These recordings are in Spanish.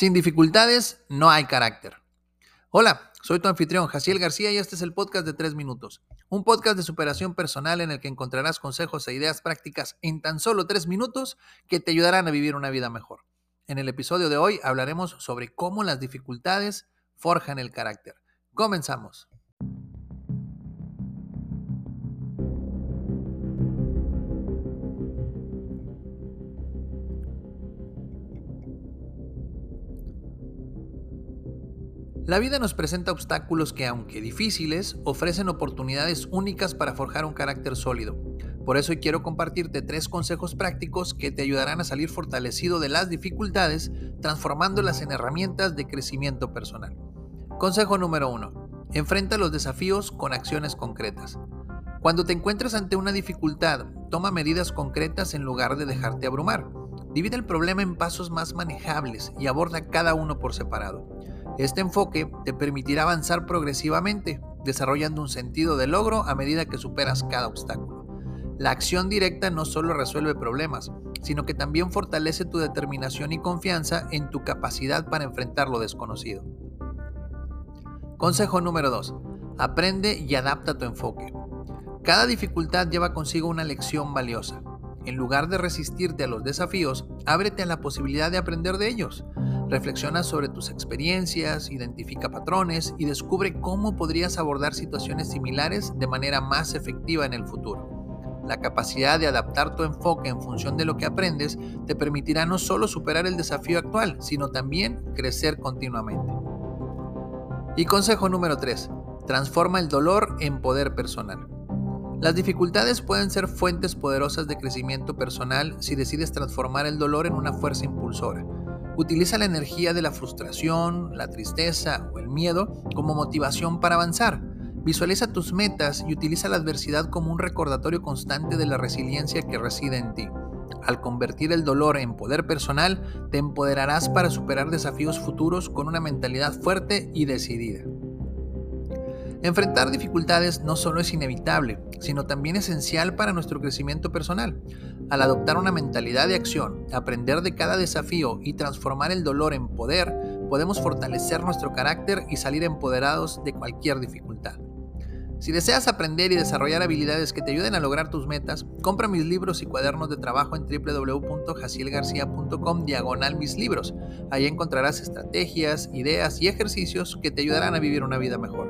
Sin dificultades no hay carácter. Hola, soy tu anfitrión, Jaciel García, y este es el podcast de 3 minutos. Un podcast de superación personal en el que encontrarás consejos e ideas prácticas en tan solo 3 minutos que te ayudarán a vivir una vida mejor. En el episodio de hoy hablaremos sobre cómo las dificultades forjan el carácter. Comenzamos. La vida nos presenta obstáculos que, aunque difíciles, ofrecen oportunidades únicas para forjar un carácter sólido. Por eso quiero compartirte tres consejos prácticos que te ayudarán a salir fortalecido de las dificultades, transformándolas en herramientas de crecimiento personal. Consejo número uno: Enfrenta los desafíos con acciones concretas. Cuando te encuentres ante una dificultad, toma medidas concretas en lugar de dejarte abrumar. Divide el problema en pasos más manejables y aborda cada uno por separado. Este enfoque te permitirá avanzar progresivamente, desarrollando un sentido de logro a medida que superas cada obstáculo. La acción directa no solo resuelve problemas, sino que también fortalece tu determinación y confianza en tu capacidad para enfrentar lo desconocido. Consejo número 2. Aprende y adapta tu enfoque. Cada dificultad lleva consigo una lección valiosa. En lugar de resistirte a los desafíos, ábrete a la posibilidad de aprender de ellos. Reflexiona sobre tus experiencias, identifica patrones y descubre cómo podrías abordar situaciones similares de manera más efectiva en el futuro. La capacidad de adaptar tu enfoque en función de lo que aprendes te permitirá no solo superar el desafío actual, sino también crecer continuamente. Y consejo número 3. Transforma el dolor en poder personal. Las dificultades pueden ser fuentes poderosas de crecimiento personal si decides transformar el dolor en una fuerza impulsora. Utiliza la energía de la frustración, la tristeza o el miedo como motivación para avanzar. Visualiza tus metas y utiliza la adversidad como un recordatorio constante de la resiliencia que reside en ti. Al convertir el dolor en poder personal, te empoderarás para superar desafíos futuros con una mentalidad fuerte y decidida. Enfrentar dificultades no solo es inevitable, sino también esencial para nuestro crecimiento personal. Al adoptar una mentalidad de acción, aprender de cada desafío y transformar el dolor en poder, podemos fortalecer nuestro carácter y salir empoderados de cualquier dificultad. Si deseas aprender y desarrollar habilidades que te ayuden a lograr tus metas, compra mis libros y cuadernos de trabajo en www.jacielgarcia.com diagonal mis libros. Ahí encontrarás estrategias, ideas y ejercicios que te ayudarán a vivir una vida mejor.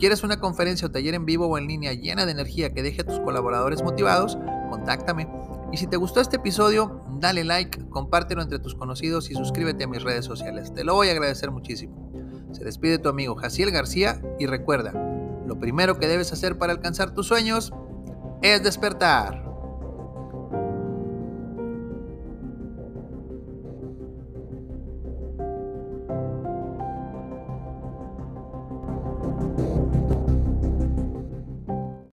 ¿Quieres una conferencia o taller en vivo o en línea llena de energía que deje a tus colaboradores motivados? Contáctame. Y si te gustó este episodio, dale like, compártelo entre tus conocidos y suscríbete a mis redes sociales. Te lo voy a agradecer muchísimo. Se despide tu amigo Jaciel García y recuerda, lo primero que debes hacer para alcanzar tus sueños es despertar.